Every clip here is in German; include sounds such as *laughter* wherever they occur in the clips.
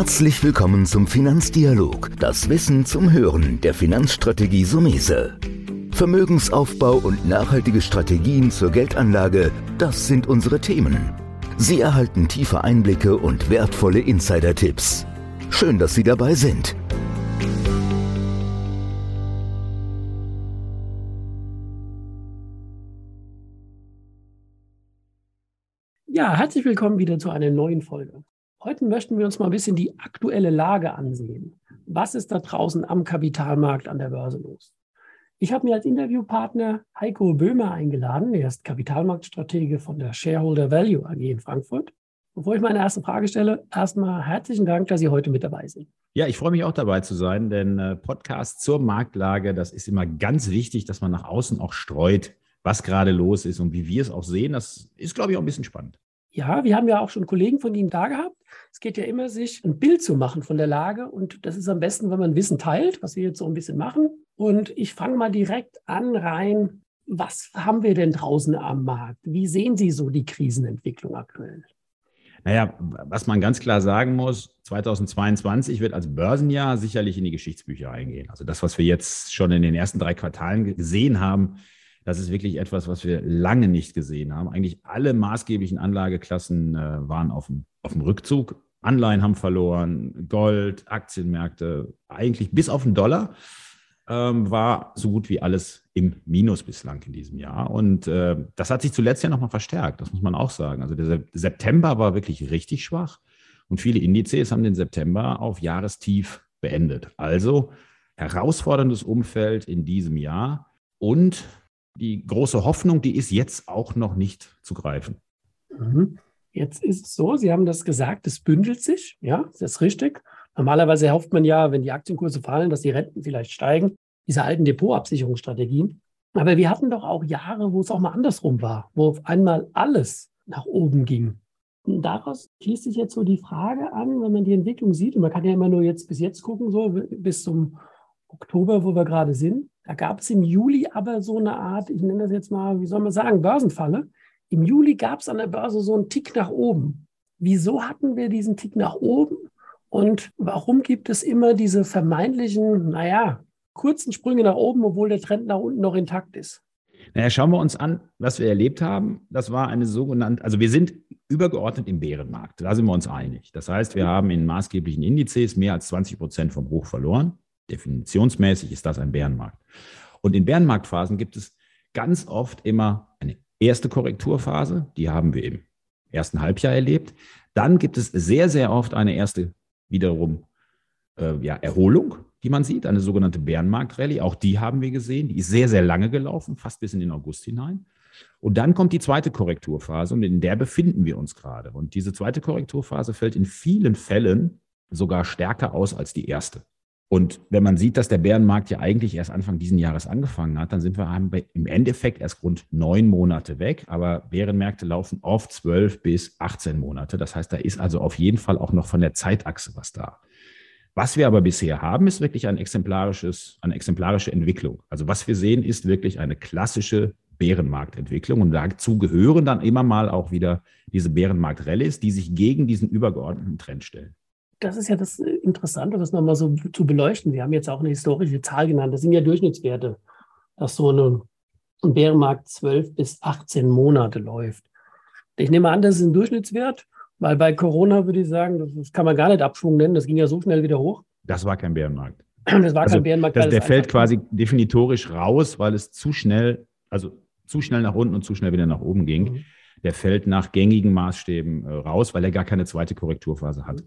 Herzlich willkommen zum Finanzdialog, das Wissen zum Hören der Finanzstrategie Sumese. Vermögensaufbau und nachhaltige Strategien zur Geldanlage, das sind unsere Themen. Sie erhalten tiefe Einblicke und wertvolle Insider-Tipps. Schön, dass Sie dabei sind. Ja, herzlich willkommen wieder zu einer neuen Folge. Heute möchten wir uns mal ein bisschen die aktuelle Lage ansehen. Was ist da draußen am Kapitalmarkt an der Börse los? Ich habe mir als Interviewpartner Heiko Böhmer eingeladen. Er ist Kapitalmarktstratege von der Shareholder Value AG in Frankfurt. Bevor ich meine erste Frage stelle, erstmal herzlichen Dank, dass Sie heute mit dabei sind. Ja, ich freue mich auch dabei zu sein, denn äh, Podcast zur Marktlage, das ist immer ganz wichtig, dass man nach außen auch streut, was gerade los ist und wie wir es auch sehen. Das ist, glaube ich, auch ein bisschen spannend. Ja, wir haben ja auch schon Kollegen von Ihnen da gehabt. Es geht ja immer, sich ein Bild zu machen von der Lage. Und das ist am besten, wenn man Wissen teilt, was wir jetzt so ein bisschen machen. Und ich fange mal direkt an rein. Was haben wir denn draußen am Markt? Wie sehen Sie so die Krisenentwicklung aktuell? Naja, was man ganz klar sagen muss, 2022 wird als Börsenjahr sicherlich in die Geschichtsbücher eingehen. Also das, was wir jetzt schon in den ersten drei Quartalen gesehen haben, das ist wirklich etwas, was wir lange nicht gesehen haben. Eigentlich alle maßgeblichen Anlageklassen äh, waren auf dem, auf dem Rückzug. Anleihen haben verloren, Gold, Aktienmärkte, eigentlich bis auf den Dollar ähm, war so gut wie alles im Minus bislang in diesem Jahr. Und äh, das hat sich zuletzt ja nochmal verstärkt, das muss man auch sagen. Also der September war wirklich richtig schwach und viele Indizes haben den September auf Jahrestief beendet. Also herausforderndes Umfeld in diesem Jahr und die große Hoffnung, die ist jetzt auch noch nicht zu greifen. Mhm. Jetzt ist es so, Sie haben das gesagt, es bündelt sich, ja, das ist richtig. Normalerweise hofft man ja, wenn die Aktienkurse fallen, dass die Renten vielleicht steigen, diese alten Depotabsicherungsstrategien. Aber wir hatten doch auch Jahre, wo es auch mal andersrum war, wo auf einmal alles nach oben ging. Und daraus schließt sich jetzt so die Frage an, wenn man die Entwicklung sieht, und man kann ja immer nur jetzt bis jetzt gucken, so bis zum Oktober, wo wir gerade sind. Da gab es im Juli aber so eine Art, ich nenne das jetzt mal, wie soll man sagen, Börsenfalle. Im Juli gab es an der Börse so einen Tick nach oben. Wieso hatten wir diesen Tick nach oben? Und warum gibt es immer diese vermeintlichen, naja, kurzen Sprünge nach oben, obwohl der Trend nach unten noch intakt ist? Naja, schauen wir uns an, was wir erlebt haben. Das war eine sogenannte, also wir sind übergeordnet im Bärenmarkt. Da sind wir uns einig. Das heißt, wir haben in maßgeblichen Indizes mehr als 20 Prozent vom Hoch verloren. Definitionsmäßig ist das ein Bärenmarkt. Und in Bärenmarktphasen gibt es ganz oft immer eine erste Korrekturphase, die haben wir im ersten Halbjahr erlebt. Dann gibt es sehr, sehr oft eine erste wiederum äh, ja, Erholung, die man sieht, eine sogenannte Bärenmarkt-Rallye. Auch die haben wir gesehen. Die ist sehr, sehr lange gelaufen, fast bis in den August hinein. Und dann kommt die zweite Korrekturphase und in der befinden wir uns gerade. Und diese zweite Korrekturphase fällt in vielen Fällen sogar stärker aus als die erste. Und wenn man sieht, dass der Bärenmarkt ja eigentlich erst Anfang diesen Jahres angefangen hat, dann sind wir im Endeffekt erst rund neun Monate weg. Aber Bärenmärkte laufen oft zwölf bis 18 Monate. Das heißt, da ist also auf jeden Fall auch noch von der Zeitachse was da. Was wir aber bisher haben, ist wirklich ein exemplarisches, eine exemplarische Entwicklung. Also was wir sehen, ist wirklich eine klassische Bärenmarktentwicklung. Und dazu gehören dann immer mal auch wieder diese Bärenmarkt-Rallyes, die sich gegen diesen übergeordneten Trend stellen das ist ja das Interessante, das nochmal so zu beleuchten. Wir haben jetzt auch eine historische Zahl genannt. Das sind ja Durchschnittswerte, dass so eine, ein Bärenmarkt 12 bis 18 Monate läuft. Ich nehme an, das ist ein Durchschnittswert, weil bei Corona würde ich sagen, das kann man gar nicht Abschwung nennen. Das ging ja so schnell wieder hoch. Das war kein Bärenmarkt. Das war also kein Bärenmarkt. Das, der fällt quasi definitorisch raus, weil es zu schnell, also zu schnell nach unten und zu schnell wieder nach oben ging. Mhm. Der fällt nach gängigen Maßstäben äh, raus, weil er gar keine zweite Korrekturphase hat.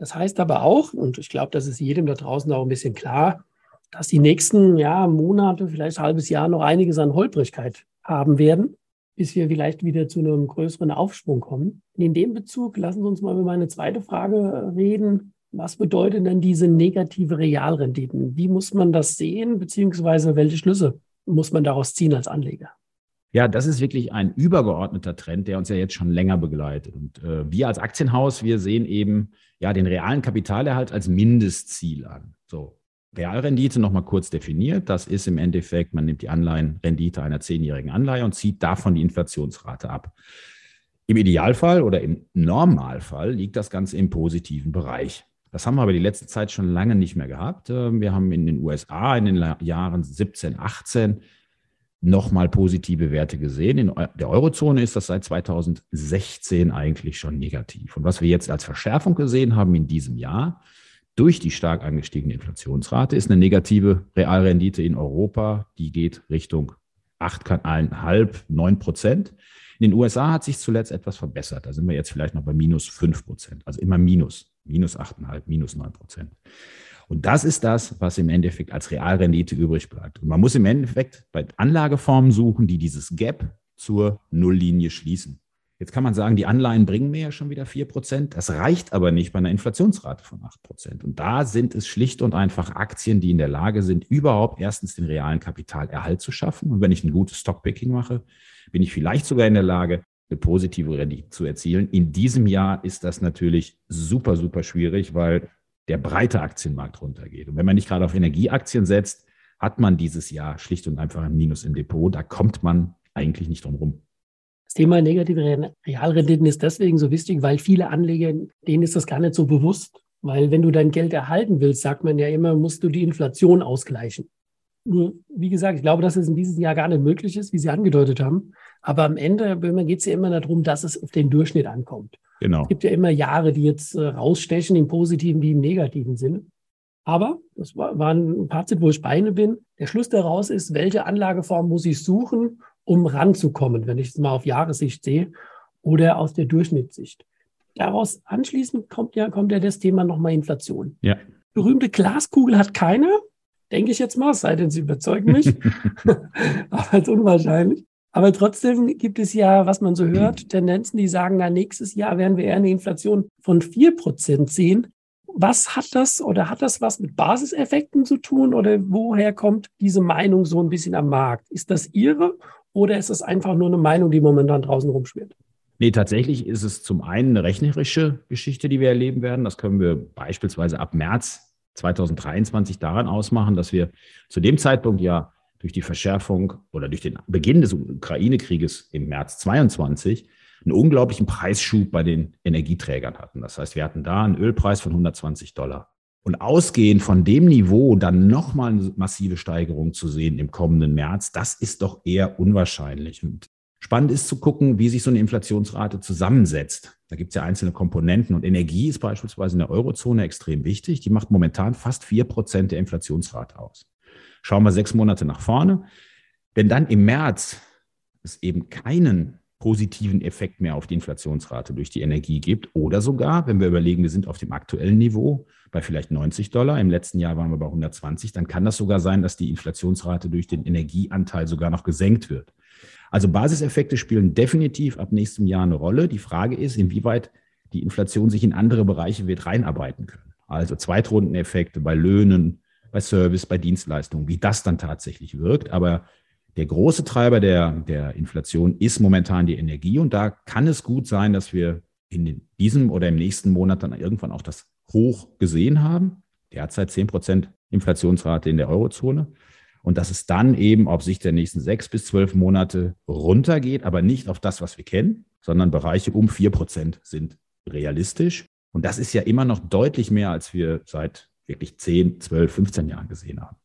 Das heißt aber auch, und ich glaube, das ist jedem da draußen auch ein bisschen klar, dass die nächsten ja, Monate, vielleicht ein halbes Jahr noch einiges an Holprigkeit haben werden, bis wir vielleicht wieder zu einem größeren Aufschwung kommen. In dem Bezug lassen Sie uns mal über meine zweite Frage reden. Was bedeutet denn diese negative Realrenditen? Wie muss man das sehen, beziehungsweise welche Schlüsse muss man daraus ziehen als Anleger? Ja, das ist wirklich ein übergeordneter Trend, der uns ja jetzt schon länger begleitet. Und äh, wir als Aktienhaus, wir sehen eben ja den realen Kapitalerhalt als Mindestziel an. So, Realrendite nochmal kurz definiert. Das ist im Endeffekt, man nimmt die Anleihenrendite einer zehnjährigen Anleihe und zieht davon die Inflationsrate ab. Im Idealfall oder im Normalfall liegt das Ganze im positiven Bereich. Das haben wir aber die letzte Zeit schon lange nicht mehr gehabt. Ähm, wir haben in den USA in den Jahren 17, 18 nochmal positive Werte gesehen. In der Eurozone ist das seit 2016 eigentlich schon negativ. Und was wir jetzt als Verschärfung gesehen haben in diesem Jahr, durch die stark angestiegene Inflationsrate, ist eine negative Realrendite in Europa, die geht Richtung 8,5, 9 Prozent. In den USA hat sich zuletzt etwas verbessert. Da sind wir jetzt vielleicht noch bei minus 5 Prozent, also immer minus, minus 8,5, minus 9 Prozent. Und das ist das, was im Endeffekt als Realrendite übrig bleibt. Und man muss im Endeffekt bei Anlageformen suchen, die dieses Gap zur Nulllinie schließen. Jetzt kann man sagen, die Anleihen bringen mir ja schon wieder 4%. Das reicht aber nicht bei einer Inflationsrate von 8%. Und da sind es schlicht und einfach Aktien, die in der Lage sind, überhaupt erstens den realen Kapitalerhalt zu schaffen. Und wenn ich ein gutes Stockpicking mache, bin ich vielleicht sogar in der Lage, eine positive Rendite zu erzielen. In diesem Jahr ist das natürlich super, super schwierig, weil der breite Aktienmarkt runtergeht. Und wenn man nicht gerade auf Energieaktien setzt, hat man dieses Jahr schlicht und einfach ein Minus im Depot. Da kommt man eigentlich nicht drum rum. Das Thema negative Realrenditen ist deswegen so wichtig, weil viele Anleger, denen ist das gar nicht so bewusst. Weil wenn du dein Geld erhalten willst, sagt man ja immer, musst du die Inflation ausgleichen. Nur, wie gesagt, ich glaube, dass es in diesem Jahr gar nicht möglich ist, wie Sie angedeutet haben. Aber am Ende geht es ja immer darum, dass es auf den Durchschnitt ankommt. Genau. Es gibt ja immer Jahre, die jetzt äh, rausstechen, im positiven wie im negativen Sinne. Aber das war, war ein Fazit, wo ich beine bin. Der Schluss daraus ist, welche Anlageform muss ich suchen, um ranzukommen, wenn ich es mal auf Jahressicht sehe oder aus der Durchschnittssicht. Daraus anschließend kommt ja, kommt ja das Thema nochmal Inflation. Ja. Berühmte Glaskugel hat keiner, denke ich jetzt mal, sei denn Sie überzeugen mich. *laughs* *laughs* Aber als unwahrscheinlich. Aber trotzdem gibt es ja, was man so hört, Tendenzen, die sagen, na, nächstes Jahr werden wir eher eine Inflation von vier Prozent sehen. Was hat das oder hat das was mit Basiseffekten zu tun oder woher kommt diese Meinung so ein bisschen am Markt? Ist das Ihre oder ist das einfach nur eine Meinung, die momentan draußen rumschwirrt? Nee, tatsächlich ist es zum einen eine rechnerische Geschichte, die wir erleben werden. Das können wir beispielsweise ab März 2023 daran ausmachen, dass wir zu dem Zeitpunkt ja durch die Verschärfung oder durch den Beginn des Ukraine-Krieges im März 22 einen unglaublichen Preisschub bei den Energieträgern hatten. Das heißt, wir hatten da einen Ölpreis von 120 Dollar. Und ausgehend von dem Niveau dann nochmal eine massive Steigerung zu sehen im kommenden März, das ist doch eher unwahrscheinlich. Und spannend ist zu gucken, wie sich so eine Inflationsrate zusammensetzt. Da gibt es ja einzelne Komponenten und Energie ist beispielsweise in der Eurozone extrem wichtig. Die macht momentan fast vier Prozent der Inflationsrate aus. Schauen wir sechs Monate nach vorne. Wenn dann im März es eben keinen positiven Effekt mehr auf die Inflationsrate durch die Energie gibt oder sogar, wenn wir überlegen, wir sind auf dem aktuellen Niveau bei vielleicht 90 Dollar, im letzten Jahr waren wir bei 120, dann kann das sogar sein, dass die Inflationsrate durch den Energieanteil sogar noch gesenkt wird. Also Basiseffekte spielen definitiv ab nächstem Jahr eine Rolle. Die Frage ist, inwieweit die Inflation sich in andere Bereiche wird reinarbeiten können. Also Zweitrundeneffekte bei Löhnen, bei Service, bei Dienstleistungen, wie das dann tatsächlich wirkt. Aber der große Treiber der, der Inflation ist momentan die Energie. Und da kann es gut sein, dass wir in diesem oder im nächsten Monat dann irgendwann auch das Hoch gesehen haben. Derzeit 10 Prozent Inflationsrate in der Eurozone. Und dass es dann eben auf Sicht der nächsten sechs bis zwölf Monate runtergeht, aber nicht auf das, was wir kennen, sondern Bereiche um vier Prozent sind realistisch. Und das ist ja immer noch deutlich mehr, als wir seit wirklich 10, 12, 15 Jahren gesehen haben.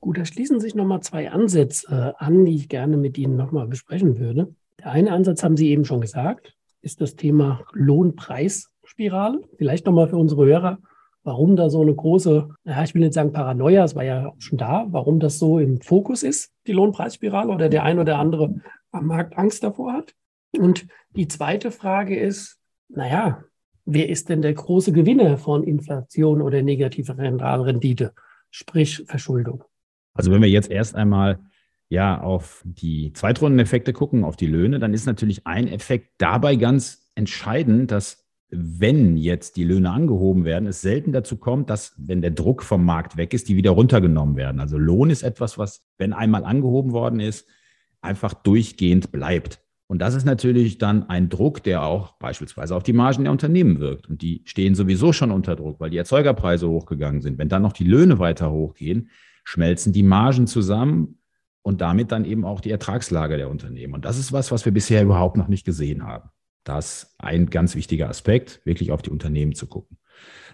Gut, da schließen sich nochmal zwei Ansätze äh, an, die ich gerne mit Ihnen nochmal besprechen würde. Der eine Ansatz haben Sie eben schon gesagt, ist das Thema Lohnpreisspirale. Vielleicht nochmal für unsere Hörer, warum da so eine große, ja, ich will nicht sagen Paranoia, es war ja auch schon da, warum das so im Fokus ist, die Lohnpreisspirale oder der ein oder andere am Markt Angst davor hat. Und die zweite Frage ist, naja, wer ist denn der große Gewinner von Inflation oder negativer Rentalrendite, sprich Verschuldung? Also wenn wir jetzt erst einmal ja auf die Zweitrundeneffekte gucken, auf die Löhne, dann ist natürlich ein Effekt dabei ganz entscheidend, dass wenn jetzt die Löhne angehoben werden, es selten dazu kommt, dass, wenn der Druck vom Markt weg ist, die wieder runtergenommen werden. Also Lohn ist etwas, was, wenn einmal angehoben worden ist, einfach durchgehend bleibt. Und das ist natürlich dann ein Druck, der auch beispielsweise auf die Margen der Unternehmen wirkt. Und die stehen sowieso schon unter Druck, weil die Erzeugerpreise hochgegangen sind. Wenn dann noch die Löhne weiter hochgehen, schmelzen die Margen zusammen und damit dann eben auch die Ertragslage der Unternehmen. Und das ist was, was wir bisher überhaupt noch nicht gesehen haben. Das ist ein ganz wichtiger Aspekt, wirklich auf die Unternehmen zu gucken.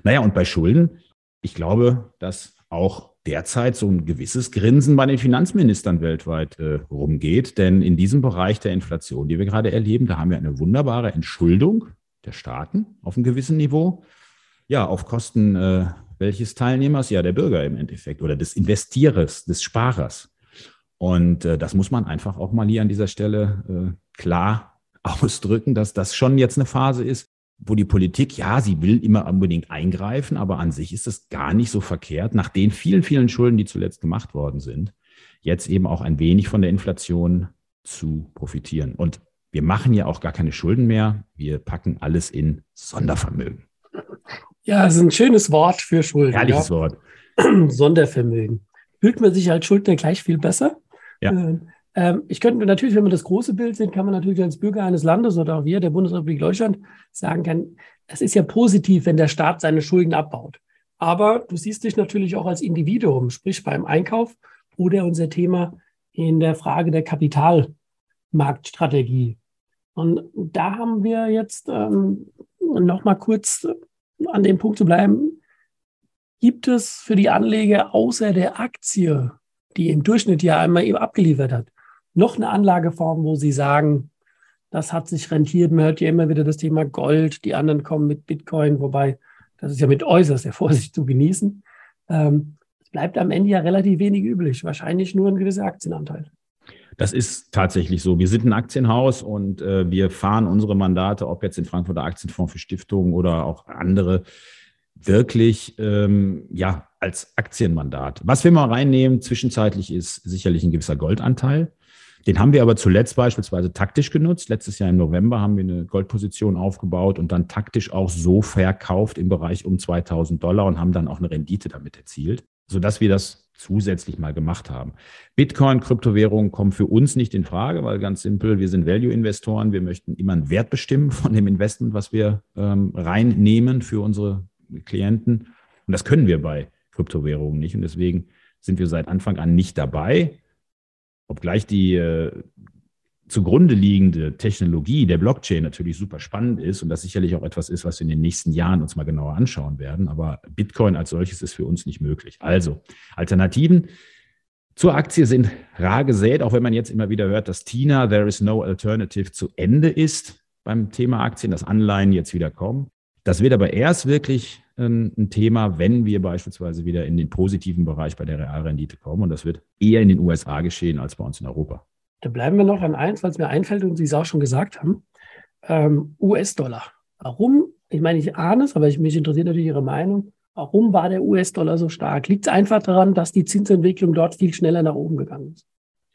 Naja, und bei Schulden, ich glaube, dass auch derzeit so ein gewisses Grinsen bei den Finanzministern weltweit äh, rumgeht. Denn in diesem Bereich der Inflation, die wir gerade erleben, da haben wir eine wunderbare Entschuldung der Staaten auf einem gewissen Niveau. Ja, auf Kosten äh, welches Teilnehmers? Ja, der Bürger im Endeffekt oder des Investierers, des Sparers. Und äh, das muss man einfach auch mal hier an dieser Stelle äh, klar *laughs* ausdrücken, dass das schon jetzt eine Phase ist, wo die Politik, ja, sie will immer unbedingt eingreifen, aber an sich ist es gar nicht so verkehrt, nach den vielen, vielen Schulden, die zuletzt gemacht worden sind, jetzt eben auch ein wenig von der Inflation zu profitieren. Und wir machen ja auch gar keine Schulden mehr. Wir packen alles in Sondervermögen. Ja, das ist ein schönes Wort für Schulden. Herrliches ja. Wort. *clears throat* Sondervermögen. Fühlt man sich als Schuldner gleich viel besser? Ja. Ähm, ich könnte natürlich, wenn wir das große Bild sehen, kann man natürlich als Bürger eines Landes oder auch wir der Bundesrepublik Deutschland sagen kann, es ist ja positiv, wenn der Staat seine Schulden abbaut. Aber du siehst dich natürlich auch als Individuum, sprich beim Einkauf oder unser Thema in der Frage der Kapitalmarktstrategie. Und da haben wir jetzt ähm, noch mal kurz an dem Punkt zu bleiben. Gibt es für die Anleger außer der Aktie, die im Durchschnitt ja einmal eben abgeliefert hat, noch eine Anlageform, wo Sie sagen, das hat sich rentiert. Man hört ja immer wieder das Thema Gold, die anderen kommen mit Bitcoin, wobei das ist ja mit äußerst der Vorsicht zu genießen. Ähm, es bleibt am Ende ja relativ wenig üblich, wahrscheinlich nur ein gewisser Aktienanteil. Das ist tatsächlich so. Wir sind ein Aktienhaus und äh, wir fahren unsere Mandate, ob jetzt den Frankfurter Aktienfonds für Stiftungen oder auch andere, wirklich ähm, ja als Aktienmandat. Was wir mal reinnehmen zwischenzeitlich ist sicherlich ein gewisser Goldanteil. Den haben wir aber zuletzt beispielsweise taktisch genutzt. Letztes Jahr im November haben wir eine Goldposition aufgebaut und dann taktisch auch so verkauft im Bereich um 2000 Dollar und haben dann auch eine Rendite damit erzielt, sodass wir das zusätzlich mal gemacht haben. Bitcoin, Kryptowährungen kommen für uns nicht in Frage, weil ganz simpel, wir sind Value-Investoren. Wir möchten immer einen Wert bestimmen von dem Investment, was wir ähm, reinnehmen für unsere Klienten. Und das können wir bei Kryptowährungen nicht. Und deswegen sind wir seit Anfang an nicht dabei. Obgleich die äh, zugrunde liegende Technologie der Blockchain natürlich super spannend ist und das sicherlich auch etwas ist, was wir in den nächsten Jahren uns mal genauer anschauen werden. Aber Bitcoin als solches ist für uns nicht möglich. Also Alternativen zur Aktie sind rar gesät, auch wenn man jetzt immer wieder hört, dass Tina, there is no alternative zu Ende ist beim Thema Aktien, dass Anleihen jetzt wieder kommen. Das wird aber erst wirklich ein Thema, wenn wir beispielsweise wieder in den positiven Bereich bei der Realrendite kommen. Und das wird eher in den USA geschehen als bei uns in Europa. Da bleiben wir noch an eins, was mir einfällt und Sie es auch schon gesagt haben. Ähm, US-Dollar. Warum? Ich meine, ich ahne es, aber ich, mich interessiert natürlich Ihre Meinung. Warum war der US-Dollar so stark? Liegt es einfach daran, dass die Zinsentwicklung dort viel schneller nach oben gegangen ist?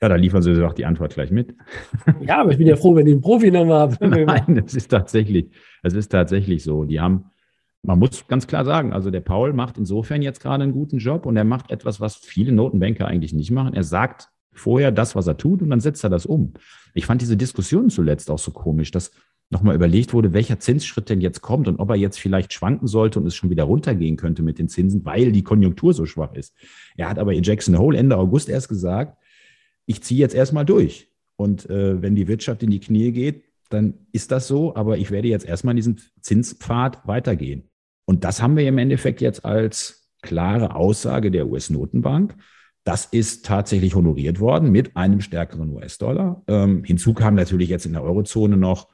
Ja, da liefern Sie doch die Antwort gleich mit. *laughs* Ja, aber ich bin ja froh, wenn ich einen Profi noch habe. *laughs* Nein, es ist tatsächlich, es ist tatsächlich so. Die haben man muss ganz klar sagen, also der Paul macht insofern jetzt gerade einen guten Job und er macht etwas, was viele Notenbanker eigentlich nicht machen. Er sagt vorher das, was er tut und dann setzt er das um. Ich fand diese Diskussion zuletzt auch so komisch, dass nochmal überlegt wurde, welcher Zinsschritt denn jetzt kommt und ob er jetzt vielleicht schwanken sollte und es schon wieder runtergehen könnte mit den Zinsen, weil die Konjunktur so schwach ist. Er hat aber in Jackson Hole Ende August erst gesagt, ich ziehe jetzt erstmal durch. Und äh, wenn die Wirtschaft in die Knie geht, dann ist das so, aber ich werde jetzt erstmal diesen Zinspfad weitergehen. Und das haben wir im Endeffekt jetzt als klare Aussage der US-Notenbank. Das ist tatsächlich honoriert worden mit einem stärkeren US-Dollar. Ähm, hinzu kam natürlich jetzt in der Eurozone noch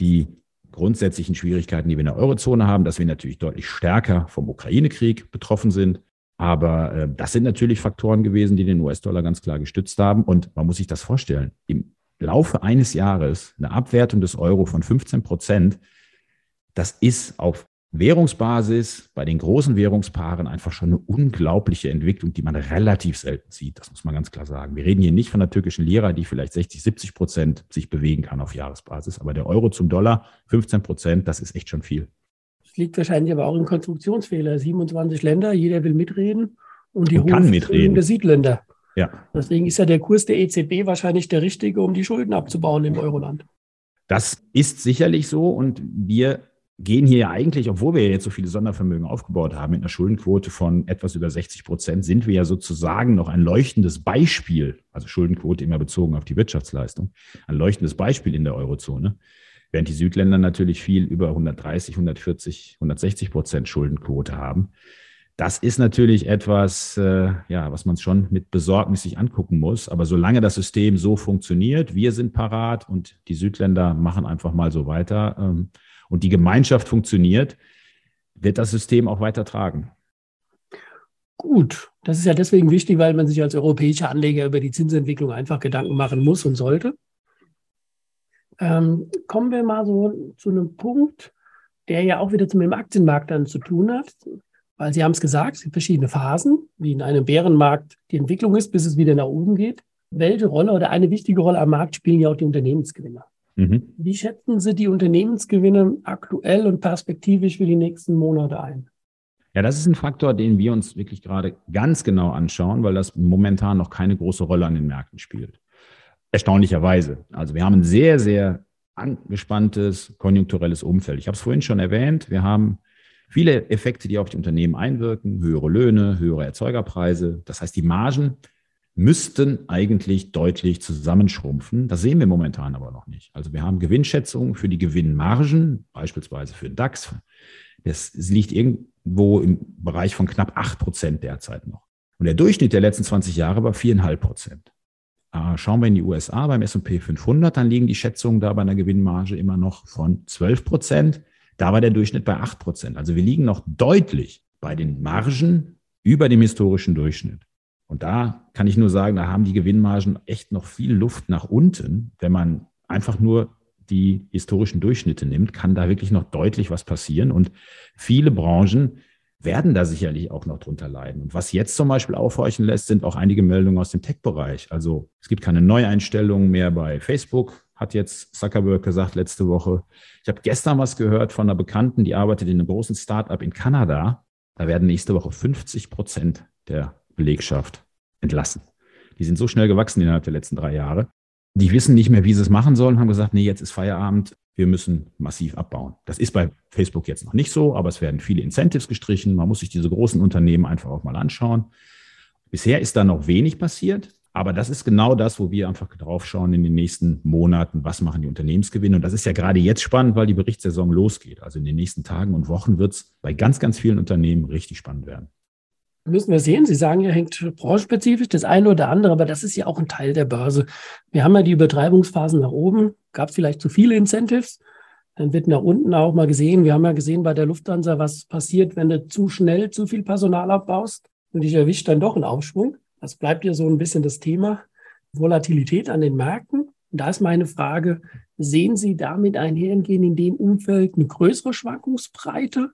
die grundsätzlichen Schwierigkeiten, die wir in der Eurozone haben, dass wir natürlich deutlich stärker vom Ukraine-Krieg betroffen sind. Aber äh, das sind natürlich Faktoren gewesen, die den US-Dollar ganz klar gestützt haben. Und man muss sich das vorstellen. Im Laufe eines Jahres eine Abwertung des Euro von 15 Prozent, das ist auf Währungsbasis bei den großen Währungspaaren einfach schon eine unglaubliche Entwicklung, die man relativ selten sieht. Das muss man ganz klar sagen. Wir reden hier nicht von der türkischen Lira, die vielleicht 60, 70 Prozent sich bewegen kann auf Jahresbasis. Aber der Euro zum Dollar 15 Prozent, das ist echt schon viel. Das liegt wahrscheinlich aber auch im Konstruktionsfehler. 27 Länder, jeder will mitreden und die und kann mitreden. der Südländer. Ja. Deswegen ist ja der Kurs der EZB wahrscheinlich der richtige, um die Schulden abzubauen im Euroland. Das ist sicherlich so und wir gehen hier ja eigentlich, obwohl wir jetzt so viele Sondervermögen aufgebaut haben, mit einer Schuldenquote von etwas über 60 Prozent, sind wir ja sozusagen noch ein leuchtendes Beispiel, also Schuldenquote immer bezogen auf die Wirtschaftsleistung, ein leuchtendes Beispiel in der Eurozone. während die Südländer natürlich viel über 130, 140, 160 Prozent Schuldenquote haben. Das ist natürlich etwas, äh, ja, was man schon mit Besorgnis sich angucken muss. Aber solange das System so funktioniert, wir sind parat und die Südländer machen einfach mal so weiter ähm, und die Gemeinschaft funktioniert, wird das System auch weiter tragen. Gut, das ist ja deswegen wichtig, weil man sich als europäischer Anleger über die Zinsentwicklung einfach Gedanken machen muss und sollte. Ähm, kommen wir mal so zu einem Punkt, der ja auch wieder mit dem Aktienmarkt dann zu tun hat, weil Sie haben es gesagt, es gibt verschiedene Phasen, wie in einem Bärenmarkt die Entwicklung ist, bis es wieder nach oben geht. Welche Rolle oder eine wichtige Rolle am Markt spielen ja auch die Unternehmensgewinne? Mhm. Wie schätzen Sie die Unternehmensgewinne aktuell und perspektivisch für die nächsten Monate ein? Ja, das ist ein Faktor, den wir uns wirklich gerade ganz genau anschauen, weil das momentan noch keine große Rolle an den Märkten spielt. Erstaunlicherweise. Also wir haben ein sehr, sehr angespanntes konjunkturelles Umfeld. Ich habe es vorhin schon erwähnt. Wir haben viele Effekte, die auf die Unternehmen einwirken. Höhere Löhne, höhere Erzeugerpreise. Das heißt, die Margen müssten eigentlich deutlich zusammenschrumpfen. Das sehen wir momentan aber noch nicht. Also wir haben Gewinnschätzungen für die Gewinnmargen, beispielsweise für DAX. Das, liegt irgendwo im Bereich von knapp acht Prozent derzeit noch. Und der Durchschnitt der letzten 20 Jahre war viereinhalb Prozent. Äh, schauen wir in die USA beim S&P 500, dann liegen die Schätzungen da bei einer Gewinnmarge immer noch von 12 Prozent. Da war der Durchschnitt bei 8 Prozent. Also wir liegen noch deutlich bei den Margen über dem historischen Durchschnitt. Und da kann ich nur sagen, da haben die Gewinnmargen echt noch viel Luft nach unten. Wenn man einfach nur die historischen Durchschnitte nimmt, kann da wirklich noch deutlich was passieren. Und viele Branchen werden da sicherlich auch noch drunter leiden. Und was jetzt zum Beispiel aufhorchen lässt, sind auch einige Meldungen aus dem Tech-Bereich. Also es gibt keine Neueinstellungen mehr bei Facebook, hat jetzt Zuckerberg gesagt letzte Woche. Ich habe gestern was gehört von einer Bekannten, die arbeitet in einem großen Startup in Kanada. Da werden nächste Woche 50 Prozent der Belegschaft entlassen. Die sind so schnell gewachsen innerhalb der letzten drei Jahre. Die wissen nicht mehr, wie sie es machen sollen, haben gesagt, nee, jetzt ist Feierabend, wir müssen massiv abbauen. Das ist bei Facebook jetzt noch nicht so, aber es werden viele Incentives gestrichen. Man muss sich diese großen Unternehmen einfach auch mal anschauen. Bisher ist da noch wenig passiert, aber das ist genau das, wo wir einfach drauf schauen in den nächsten Monaten, was machen die Unternehmensgewinne. Und das ist ja gerade jetzt spannend, weil die Berichtssaison losgeht. Also in den nächsten Tagen und Wochen wird es bei ganz, ganz vielen Unternehmen richtig spannend werden müssen wir sehen. Sie sagen ja, hängt branchenspezifisch das eine oder andere, aber das ist ja auch ein Teil der Börse. Wir haben ja die Übertreibungsphasen nach oben. Gab es vielleicht zu viele Incentives? Dann wird nach unten auch mal gesehen. Wir haben ja gesehen bei der Lufthansa, was passiert, wenn du zu schnell zu viel Personal abbaust und dich erwischt dann doch ein Aufschwung. Das bleibt ja so ein bisschen das Thema Volatilität an den Märkten. Und da ist meine Frage, sehen Sie damit einhergehen in dem Umfeld eine größere Schwankungsbreite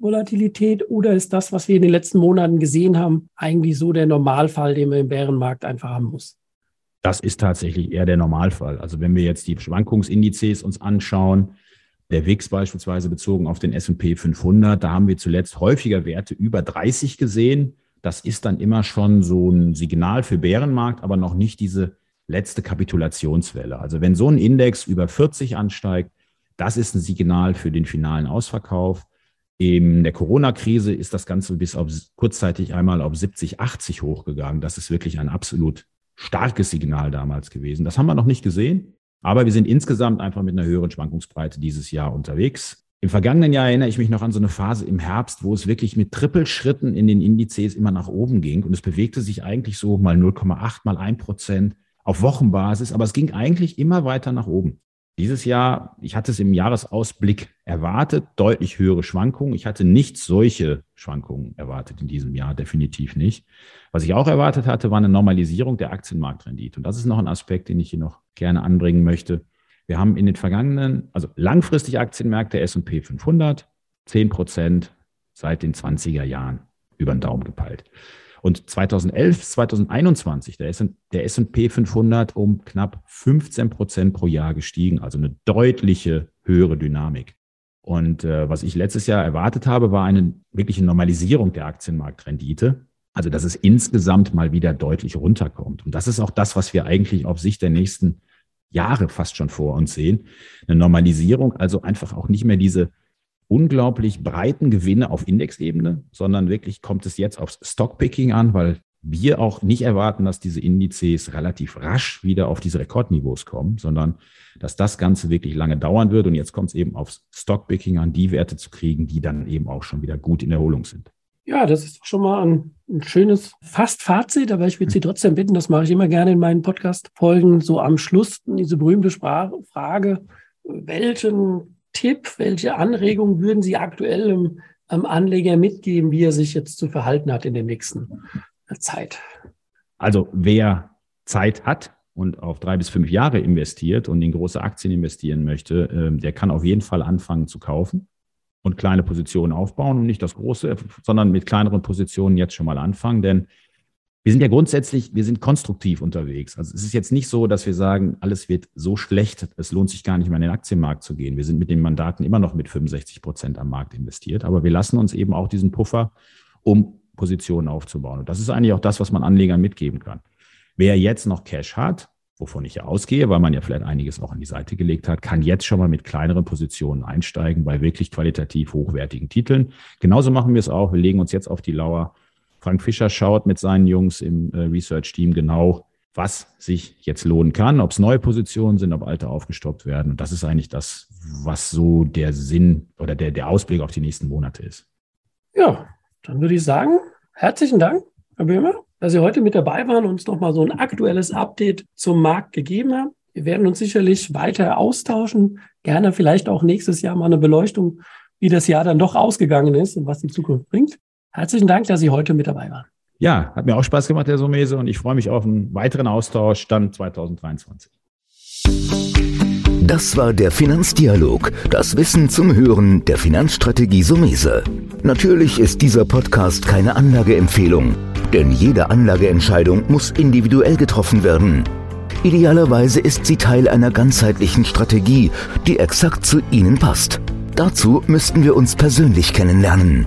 Volatilität oder ist das, was wir in den letzten Monaten gesehen haben, eigentlich so der Normalfall, den man im Bärenmarkt einfach haben muss? Das ist tatsächlich eher der Normalfall. Also wenn wir jetzt die Schwankungsindizes uns anschauen, der WIX beispielsweise bezogen auf den S&P 500, da haben wir zuletzt häufiger Werte über 30 gesehen. Das ist dann immer schon so ein Signal für Bärenmarkt, aber noch nicht diese letzte Kapitulationswelle. Also wenn so ein Index über 40 ansteigt, das ist ein Signal für den finalen Ausverkauf. In der Corona-Krise ist das Ganze bis auf kurzzeitig einmal auf 70, 80 hochgegangen. Das ist wirklich ein absolut starkes Signal damals gewesen. Das haben wir noch nicht gesehen, aber wir sind insgesamt einfach mit einer höheren Schwankungsbreite dieses Jahr unterwegs. Im vergangenen Jahr erinnere ich mich noch an so eine Phase im Herbst, wo es wirklich mit Trippelschritten in den Indizes immer nach oben ging und es bewegte sich eigentlich so mal 0,8, mal 1 Prozent auf Wochenbasis, aber es ging eigentlich immer weiter nach oben. Dieses Jahr, ich hatte es im Jahresausblick erwartet, deutlich höhere Schwankungen. Ich hatte nicht solche Schwankungen erwartet in diesem Jahr, definitiv nicht. Was ich auch erwartet hatte, war eine Normalisierung der Aktienmarktrendite. Und das ist noch ein Aspekt, den ich hier noch gerne anbringen möchte. Wir haben in den vergangenen, also langfristig Aktienmärkte S&P 500, 10 Prozent seit den 20er Jahren über den Daumen gepeilt. Und 2011, 2021, der S&P 500 um knapp 15 Prozent pro Jahr gestiegen, also eine deutliche höhere Dynamik. Und äh, was ich letztes Jahr erwartet habe, war eine wirkliche Normalisierung der Aktienmarktrendite. Also, dass es insgesamt mal wieder deutlich runterkommt. Und das ist auch das, was wir eigentlich auf Sicht der nächsten Jahre fast schon vor uns sehen. Eine Normalisierung, also einfach auch nicht mehr diese unglaublich breiten Gewinne auf Indexebene, sondern wirklich kommt es jetzt aufs Stockpicking an, weil wir auch nicht erwarten, dass diese Indizes relativ rasch wieder auf diese Rekordniveaus kommen, sondern dass das Ganze wirklich lange dauern wird. Und jetzt kommt es eben aufs Stockpicking an, die Werte zu kriegen, die dann eben auch schon wieder gut in Erholung sind. Ja, das ist schon mal ein, ein schönes Fast-Fazit, aber ich würde Sie trotzdem bitten, das mache ich immer gerne in meinen Podcast-Folgen, so am Schluss diese berühmte Sprache, Frage, welchen Tipp, welche Anregung würden Sie aktuell im, am Anleger mitgeben, wie er sich jetzt zu verhalten hat in der nächsten Zeit? Also wer Zeit hat und auf drei bis fünf Jahre investiert und in große Aktien investieren möchte, ähm, der kann auf jeden Fall anfangen zu kaufen und kleine Positionen aufbauen und nicht das große, sondern mit kleineren Positionen jetzt schon mal anfangen, denn wir sind ja grundsätzlich, wir sind konstruktiv unterwegs. Also es ist jetzt nicht so, dass wir sagen, alles wird so schlecht, es lohnt sich gar nicht mehr in den Aktienmarkt zu gehen. Wir sind mit den Mandaten immer noch mit 65 Prozent am Markt investiert, aber wir lassen uns eben auch diesen Puffer, um Positionen aufzubauen. Und das ist eigentlich auch das, was man Anlegern mitgeben kann. Wer jetzt noch Cash hat, wovon ich ja ausgehe, weil man ja vielleicht einiges auch an die Seite gelegt hat, kann jetzt schon mal mit kleineren Positionen einsteigen bei wirklich qualitativ hochwertigen Titeln. Genauso machen wir es auch. Wir legen uns jetzt auf die Lauer. Frank Fischer schaut mit seinen Jungs im äh, Research-Team genau, was sich jetzt lohnen kann, ob es neue Positionen sind, ob alte aufgestockt werden. Und das ist eigentlich das, was so der Sinn oder der, der Ausblick auf die nächsten Monate ist. Ja, dann würde ich sagen, herzlichen Dank, Herr Böhmer dass Sie heute mit dabei waren und uns nochmal so ein aktuelles Update zum Markt gegeben haben. Wir werden uns sicherlich weiter austauschen. Gerne vielleicht auch nächstes Jahr mal eine Beleuchtung, wie das Jahr dann doch ausgegangen ist und was die Zukunft bringt. Herzlichen Dank, dass Sie heute mit dabei waren. Ja, hat mir auch Spaß gemacht, Herr Somese, und ich freue mich auf einen weiteren Austausch dann 2023. Das war der Finanzdialog, das Wissen zum Hören der Finanzstrategie Sumese. Natürlich ist dieser Podcast keine Anlageempfehlung. Denn jede Anlageentscheidung muss individuell getroffen werden. Idealerweise ist sie Teil einer ganzheitlichen Strategie, die exakt zu Ihnen passt. Dazu müssten wir uns persönlich kennenlernen.